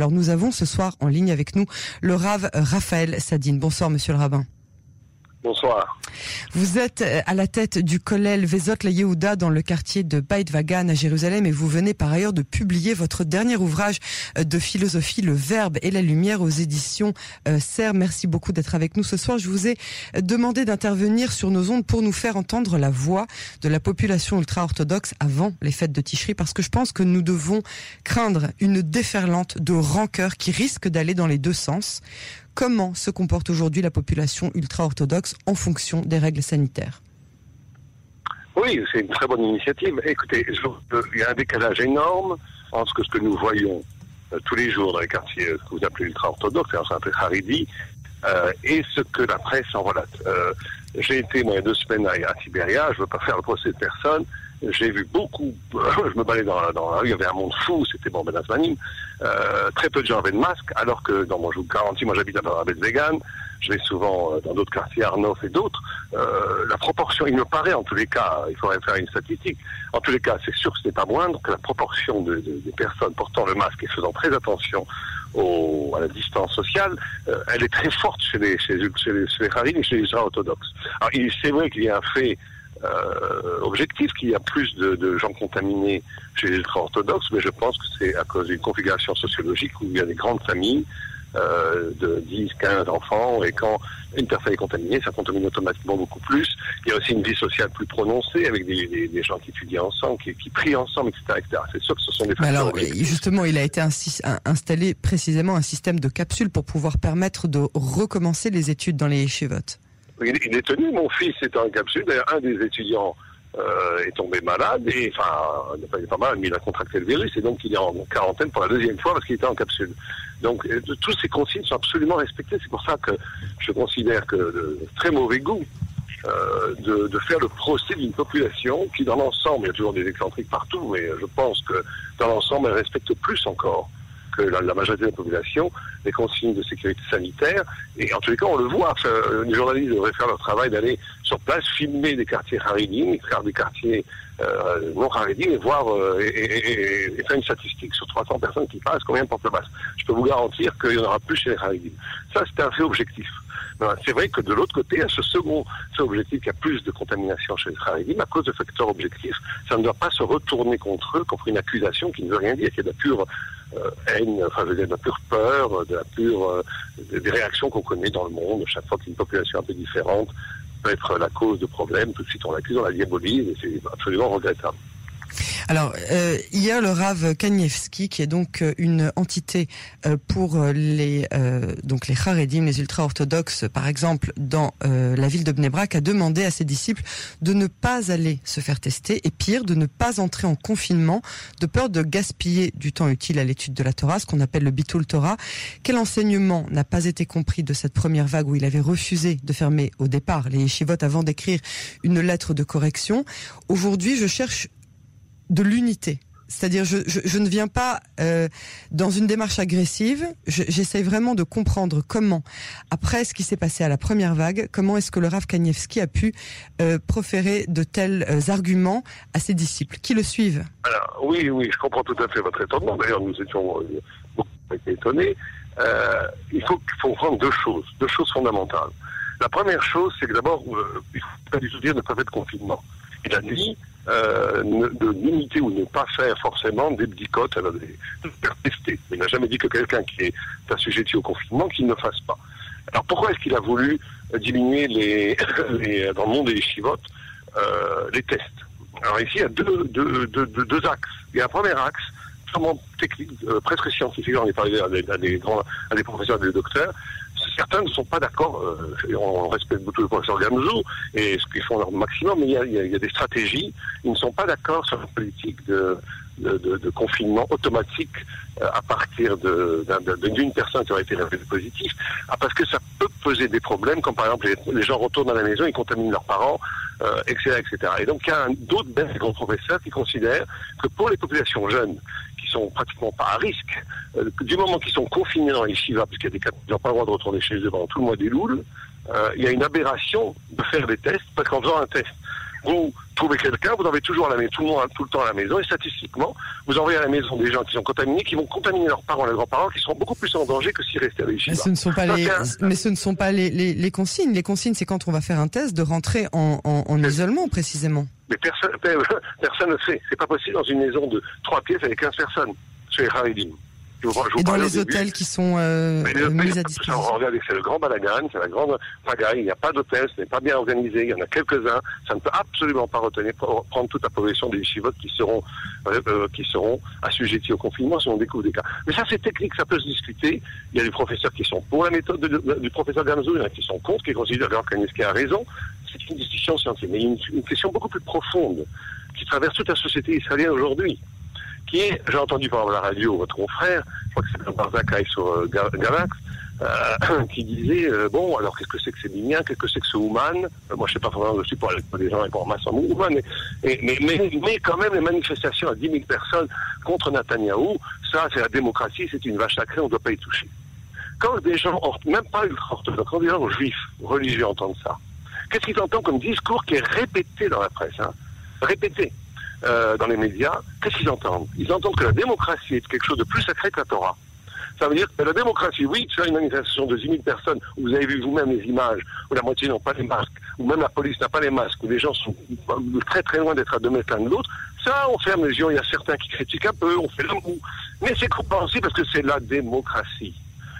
Alors nous avons ce soir en ligne avec nous le Rav Raphaël Sadine. Bonsoir monsieur le rabbin. Bonsoir. Vous êtes euh, à la tête du collèle Vezot la Yehuda dans le quartier de Beit Vagan à Jérusalem et vous venez par ailleurs de publier votre dernier ouvrage euh, de philosophie, Le Verbe et la Lumière aux éditions euh, Serre. Merci beaucoup d'être avec nous ce soir. Je vous ai demandé d'intervenir sur nos ondes pour nous faire entendre la voix de la population ultra-orthodoxe avant les fêtes de Ticherie parce que je pense que nous devons craindre une déferlante de rancœur qui risque d'aller dans les deux sens comment se comporte aujourd'hui la population ultra-orthodoxe en fonction des règles sanitaires? Oui, c'est une très bonne initiative. Écoutez, il y a un décalage énorme entre ce que nous voyons euh, tous les jours dans les quartiers euh, que vous appelez ultra-orthodoxes, c'est un peu haridi, euh, et ce que la presse en relate. J'ai été, moi, il y a deux semaines à, à je ne veux pas faire le procès de personne, j'ai vu beaucoup, je me baladais dans, dans, la rue, il y avait un monde fou, c'était bon, Ben euh, très peu de gens avaient de masque, alors que dans mon, je vous garantis, moi j'habite à Vegan, je vais souvent euh, dans d'autres quartiers, Arnof et d'autres, euh, la proportion, il me paraît en tous les cas, il faudrait faire une statistique, en tous les cas, c'est sûr que ce n'est pas moindre que la proportion de, de, des personnes portant le masque et faisant très attention au, à la distance sociale, euh, elle est très forte chez les, chez, chez les, chez les et chez les orthodoxes. Alors, c'est vrai qu'il y a un fait euh, objectif qu'il y a plus de, de, gens contaminés chez les ultra-orthodoxes, mais je pense que c'est à cause d'une configuration sociologique où il y a des grandes familles euh, de 10, 15 enfants, et quand une personne est contaminée, ça contamine automatiquement beaucoup plus. Il y a aussi une vie sociale plus prononcée avec des, des, des gens qui étudient ensemble, qui, qui prient ensemble, etc. etc. C'est sûr que ce sont des facteurs. Alors, justement, il a été installé précisément un système de capsules pour pouvoir permettre de recommencer les études dans les yeshivot. Il, est tenu, mon fils est en capsule. D'ailleurs, un des étudiants euh, est tombé malade, et enfin, il n'est pas malade, mais il a contracté le virus, et donc il est en quarantaine pour la deuxième fois parce qu'il était en capsule. Donc, euh, tous ces consignes sont absolument respectées. C'est pour ça que je considère que de très mauvais goût euh, de, de, faire le procès d'une population qui, dans l'ensemble, il y a toujours des excentriques partout, mais je pense que dans l'ensemble, elle respecte plus encore que la, majorité de la population, les consignes de sécurité sanitaire. Et en tous les cas, on le voit. les journalistes devraient faire leur travail d'aller sur place, filmer des quartiers faire des quartiers euh, haridim et voir euh, et, faire une statistique sur 300 personnes qui passent, combien portent le masque. Je peux vous garantir qu'il y en aura plus chez les haridim. Ça, c'est un fait objectif. C'est vrai que de l'autre côté, il y a ce second fait objectif, qu'il y a plus de contamination chez les haridim à cause de facteurs objectifs. Ça ne doit pas se retourner contre eux, contre une accusation qui ne veut rien dire, qui est de la pure euh, haine, enfin dire de la pure peur, de la pure euh, des réactions qu'on connaît dans le monde. Chaque fois qu'une population un peu différente peut être la cause de problèmes, tout de suite on l'accuse, on la diabolise, et c'est absolument regrettable. Alors, euh, a le Rav Kanievski, qui est donc euh, une entité euh, pour les donc les Haredim, les ultra-orthodoxes, par exemple, dans la ville de Bnebrak, a demandé à ses disciples de ne pas aller se faire tester et pire, de ne pas entrer en confinement, de peur de gaspiller du temps utile à l'étude de la Torah, ce qu'on appelle le Bitul Torah. Quel enseignement n'a pas été compris de cette première vague où il avait refusé de fermer au départ les yeshivot avant d'écrire une lettre de correction? Aujourd'hui, je cherche de l'unité. C'est-à-dire, je, je, ne viens pas euh, dans une démarche agressive. J'essaie vraiment de comprendre comment, après ce qui s'est passé à la première vague, comment est-ce que le Rav Kanievski a pu euh, proférer de tels euh, arguments à ses disciples qui le suivent? Alors, oui, oui, je comprends tout à fait votre étonnement. D'ailleurs, nous étions beaucoup étonnés. il faut, il faut prendre deux choses, deux choses fondamentales. La première chose, c'est que d'abord, il faut pas du tout dire ne pas être confinement. Il a dit euh, de limiter ou ne pas faire forcément des bicotes, à des, faire tester. Il n'a jamais dit que quelqu'un qui est assujetti au confinement, qu'il ne fasse pas. Alors pourquoi est-ce qu'il a voulu diminuer les, les, dans le monde des chivotes euh, les tests? Alors ici, il y a deux, deux, deux, deux, axes. Il y a un premier axe, purement technique, euh, presque scientifique, on est parlé à des, à des, grands, à des professeurs et des docteurs, certains ne sont pas d'accord. Euh, on respecte beaucoup le professeur Gamzou et ce qu'ils font leur maximum, mais il y, a, il y, a, des stratégies. Ils ne sont pas d'accord sur la politique de, de, confinement automatique euh, à partir d'une personne qui aurait été révélée positive, ah, parce que ça peut poser des problèmes, comme par exemple les, gens retournent à la maison, ils contaminent leurs parents, euh, etc., etc. Et donc il y a d'autres grands professeurs qui considèrent que pour les populations jeunes, qui sont pratiquement pas à risque, euh, du moment qu'ils sont confinés dans les Shiva, puisqu'il y a des cas n'ont pas le droit de retourner chez eux pendant tout le mois des Louls, euh, il y a une aberration de faire des tests, parce qu'en faisant un test Vous trouvez quelqu'un, vous en avez toujours à la maison, tout le monde tout le temps à la maison, et statistiquement, vous envoyez à la maison des gens qui sont contaminés, qui vont contaminer leurs parents, leurs grands-parents, qui seront beaucoup plus en danger que s'ils restaient à Mais ce ne sont pas les, mais ce ne sont pas les, les, les consignes. Les consignes, c'est quand on va faire un test de rentrer en, en, en isolement, précisément. Mais personne, personne ne le fait. C'est pas possible dans une maison de trois pièces avec 15 personnes. C'est Haridim. Et dans les hôtels qui sont euh, mis à disposition. Regardez, c'est le grand balagan, c'est la grande pagaille. Il n'y a pas d'hôtel, ce n'est pas bien organisé. Il y en a quelques-uns. Ça ne peut absolument pas retenir, prendre toute la population des chivotes qui seront euh, euh, qui seront assujettis au confinement si on découvre des cas. Mais ça, c'est technique, ça peut se discuter. Il y a des professeurs qui sont pour la méthode du professeur Gamzou, il y en a qui sont contre, qui considèrent qu'Anisky a raison. C'est une discussion scientifique, mais il y a une, une question beaucoup plus profonde qui traverse toute la société israélienne aujourd'hui qui est, j'ai entendu par la radio votre confrère, je crois que c'est Barzakai sur euh, Galax, euh, qui disait euh, bon alors qu'est-ce que c'est que ces Miniens, qu'est-ce que c'est que ce euh, Moi je sais pas vraiment je suis pour les gens et pour masse en Ouman, mais, mais, mais, mais, quand même les manifestations à 10 000 personnes contre Netanyahou, ça c'est la démocratie, c'est une vache sacrée, on ne doit pas y toucher. Quand des gens, même pas ultra-orthodoxes, quand des gens juifs, religieux entendent ça, qu'est-ce qu'ils entendent comme discours qui est répété dans la presse hein? Répété euh, dans les médias, qu'est-ce qu'ils entendent? Ils entendent que la démocratie est quelque chose de plus sacré que la Torah. Ça veut dire que la démocratie, oui, tu as une manifestation de 10 000 personnes, où vous avez vu vous-même les images, où la moitié n'ont pas les masques, où même la police n'a pas les masques, où les gens sont très très loin d'être à deux mètres l'un de l'autre, ça, on ferme les yeux, il y a certains qui critiquent un peu, on fait le mou. Mais c'est compréhensible parce que c'est la démocratie.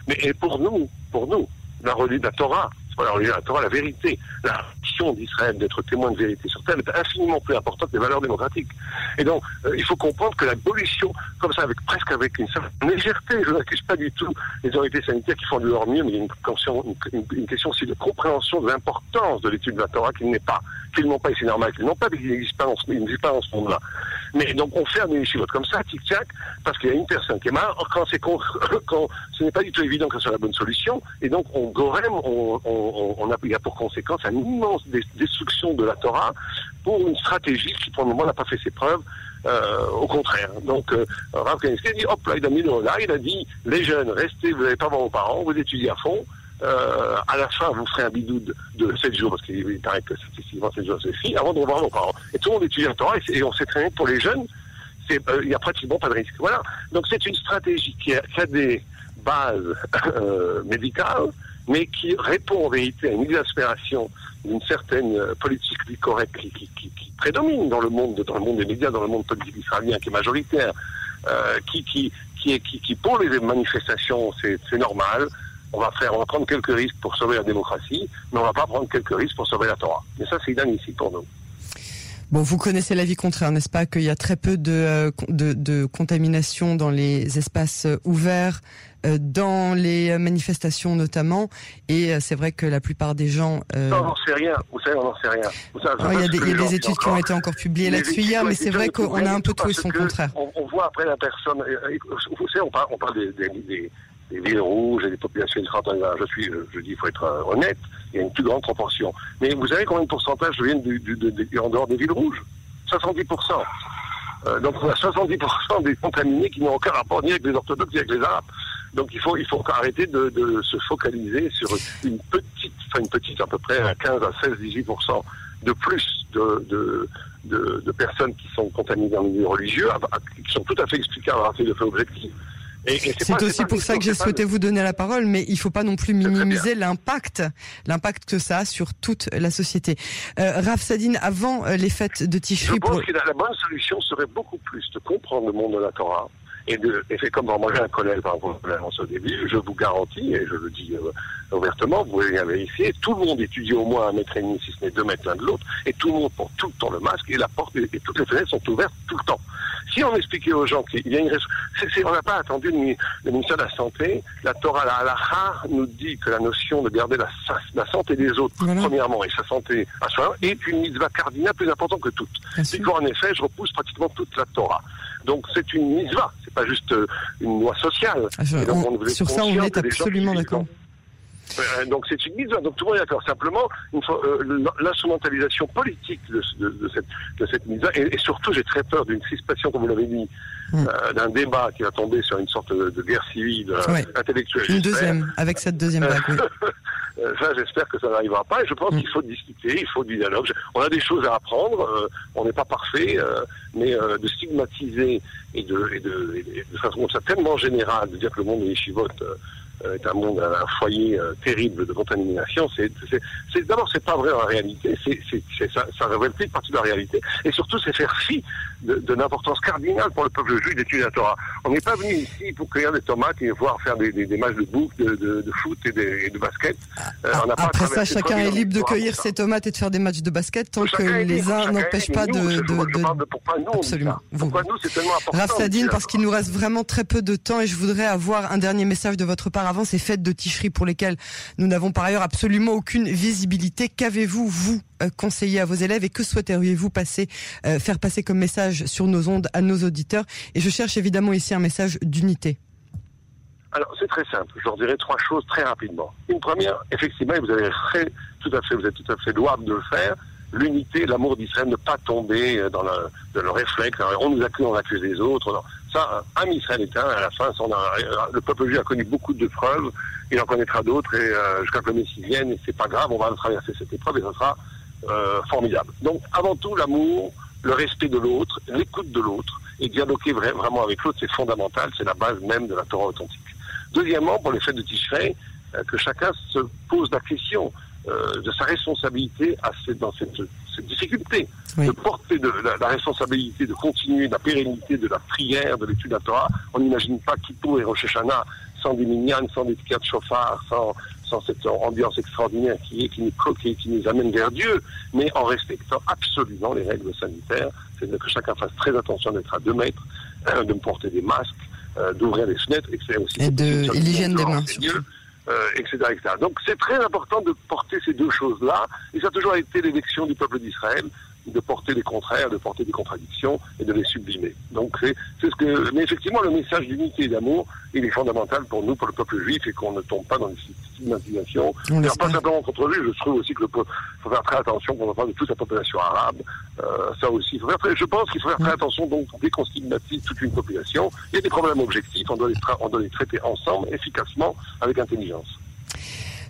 Mais et pour nous, pour nous, la, la Torah, alors, la Torah, la vérité, la mission d'Israël d'être témoin de vérité sur Terre est infiniment plus importante que les valeurs démocratiques. Et donc, euh, il faut comprendre que la comme ça, avec presque avec une certaine légèreté, je n'accuse pas du tout les autorités sanitaires qui font de leur mieux, mais il y a une, question, une, question aussi de compréhension de l'importance de l'étude de la Torah qu'il n'est pas, qu'ils n'ont pas, et c'est normal qu'ils n'ont pas, qu'ils n'existent pas, dans ce monde-là. Mais donc, on fait des chivotes comme ça, tic-tac, parce qu'il y a une personne qui est mal, quand quand ce n'est pas du tout évident que ce soit la bonne solution, et donc on gorème, on, on il y a pour conséquence une immense destruction de la Torah pour une stratégie qui, pour le moment, n'a pas fait ses preuves. Euh, au contraire. Donc, euh, Rav a dit, hop, là, il a mis là, il a dit, les jeunes, restez, vous n'allez pas voir vos parents, vous étudiez à fond. Euh, à la fin, vous ferez un bidou de, de 7 jours, parce qu'il paraît que statistiquement 7 jours suffit, avant de revoir vos parents. Et tout le monde étudie la Torah, et, on sait très bien que pour les jeunes, il n'y a pratiquement pas de risque. Voilà. Donc, c'est une stratégie qui a, des bases médicales, mais qui répond en vérité à une exaspération d'une certaine euh, politique correcte qui, qui, prédomine dans le monde, dans le monde des médias, dans le monde politique israélien, qui est majoritaire, euh, qui, qui, qui, pour les manifestations, c'est normal. On va faire, on va prendre quelques risques pour sauver la démocratie, mais on va pas prendre quelques risques pour sauver la Torah. Et ça, c'est inadmissible pour nous. Bon, vous connaissez l'avis contraire, n'est-ce pas, qu'il y a très peu de, euh, de, de, contamination dans les espaces euh, ouverts, euh, dans les manifestations notamment, et c'est vrai que la plupart des gens... Euh... on n'en sait rien, vous savez, on n'en sait rien. Il y a des, y a des études qui ont été encore publiées là-dessus hier, mais c'est vrai qu'on a un peu trouvé son contraire. On, on, voit après la personne, vous savez, on parle, on parle des, des, des villes rouges et des populations ultra Je suis, je, dis, il faut être honnête il y a une plus grande proportion. Mais vous savez combien de pourcentage viennent du, en dehors des villes rouges? 70%. Euh, donc on a 70% des contaminés qui n'ont aucun rapport ni avec les orthodoxes ni avec les arabes. Donc il faut il faut arrêter de, se focaliser sur une petite, enfin une petite à peu près à 15 à 16, 18% de plus de, personnes qui sont contaminées dans milieu religieux, qui sont tout à fait explicables à de fait objectif. C'est aussi pour ça que j'ai souhaité vous donner la parole, mais il ne faut pas non plus minimiser l'impact, l'impact que ça a sur toute la société. Euh, Raf Sadine, avant euh, les fêtes de Tishri... Je pense pour... que la, bonne solution serait beaucoup plus de comprendre le monde de la Torah, et, de, et fait comme moi j'ai un collègue par rapport à au début, je vous garantis, et je le dis euh, ouvertement, vous pouvez bien vérifier, tout le monde étudie au moins un mètre et demi, si ce n'est deux mètres l'un de l'autre, et tout le monde porte tout le temps le masque, et la porte et, et toutes les fenêtres sont ouvertes tout le temps. Si on expliquait aux gens qu'il y a une c'est, on n'a pas attendu le ministère de la Santé, la Torah, la halacha nous dit que la notion de garder la, la santé des autres, voilà. premièrement, et sa santé à soi, est une mitzvah cardinale plus importante que toute. Et en effet, je repousse pratiquement toute la Torah. Donc c'est une mitzvah, c'est pas juste euh, une loi sociale. Ah, je, donc, on, sur ça, on est absolument d'accord. Euh, donc c'est une mise donc tout le monde est d'accord. Simplement, euh, l'instrumentalisation politique de, de, de, cette, de cette mise et, et surtout j'ai très peur d'une crispation, comme vous l'avez dit, mm. euh, d'un débat qui va tomber sur une sorte de, guerre civile ouais. intellectuelle. Une deuxième, avec cette deuxième vague. Oui. ça, j'espère que ça n'arrivera pas. Et je pense qu'il faut discuter, il faut du dialogue. On a des choses à apprendre. Euh, on n'est pas parfait, euh, mais euh, de stigmatiser et de, et de, et de, façon comme ça tellement générale, de dire que le monde des chivotes euh, est un monde, un foyer euh, terrible de contamination. C'est, d'abord, c'est pas vrai en réalité. C'est, ça, ça révèle une partie de la réalité. Et surtout, c'est faire fi de, de l'importance cardinale pour le peuple juif d'étudier la Torah. On n'est pas venu ici pour cueillir des tomates et voir faire des, des, des matchs de bouc, de, de, de foot et, et de, basket. Euh, on Après ça, chacun est libre de cueillir ses tomates et de faire des matchs de basket tant que les uns n'empêchent pas de, Pourquoi nous, Absolument. Pourquoi nous, c'est tellement important. Rafsadine, parce qu'il nous reste vraiment très peu de temps et je voudrais avoir un dernier message de votre part avant ces fêtes de Ticherie pour lesquelles nous n'avons par ailleurs absolument aucune visibilité. Qu'avez-vous, vous, euh, conseillé à vos élèves et que souhaiteriez-vous passer, euh, faire passer comme message sur nos ondes à nos auditeurs? Et je cherche évidemment ici un message d'unité. Alors, c'est très simple. Je leur dirai trois choses très rapidement. Une première, effectivement, vous avez tout à fait, vous êtes tout à fait louable de le faire, l'unité, l'amour d'Israël, ne pas tomber euh, dans le, dans le réflexe. On nous accuse, on accuse les autres. Ça, un Israël est un. À la fin, son, le peuple juif a connu beaucoup de preuves. Il en connaîtra d'autres et euh, jusqu'à que le Messie vienne. Et c'est pas grave, on va traverser cette épreuve et ça sera euh, formidable. Donc, avant tout, l'amour, le respect de l'autre, l'écoute de l'autre et dialoguer vraiment avec l'autre, c'est fondamental. C'est la base même de la Torah authentique. Deuxièmement, pour les fêtes de Tishrei, euh, que chacun se pose la question euh, de sa responsabilité à cette, dans cette, cette difficulté, oui. de porter de, la, la, responsabilité de continuer la pérennité de la prière, de l'étude de la Torah. On n'imagine pas Kippour et Rosh Hashanah sans des minyanes, sans des de chauffard, sans, sans cette ambiance extraordinaire qui est, qui nous, qui, qui nous amène vers Dieu, mais en respectant absolument les règles sanitaires. C'est que chacun fasse très attention d'être à deux mètres, euh, de porter des masques, euh, d'ouvrir les fenêtres, et c'est aussi... Et de l'hygiène des mains. Euh, etc., etc. Donc c'est très important de porter ces deux choses-là, et ça a toujours été l'élection du peuple d'Israël, de porter les contraires, de porter des contradictions et de les sublimer. Donc c'est ce que, mais effectivement le message d'unité et d'amour, il est fondamental pour nous, pour le peuple juif, et qu'on ne tombe pas dans une stigmatisation. Alors pas simplement contre lui, je trouve aussi que le faut faire très attention quand on parle de toute la population arabe. Euh, ça aussi, il faut faire très, je pense qu'il faut faire très attention donc dès qu'on stigmatise toute une population. Il y a des problèmes objectifs, on doit les, on doit les traiter ensemble, efficacement, avec intelligence.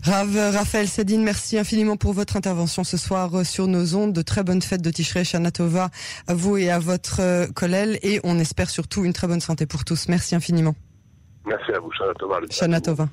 Rav, Raphaël Sadine, merci infiniment pour votre intervention ce soir sur nos ondes. De très bonnes fêtes de Tishrei Shanatova à vous et à votre collègue et on espère surtout une très bonne santé pour tous. Merci infiniment. Merci à vous, Shanatova. Shanatova.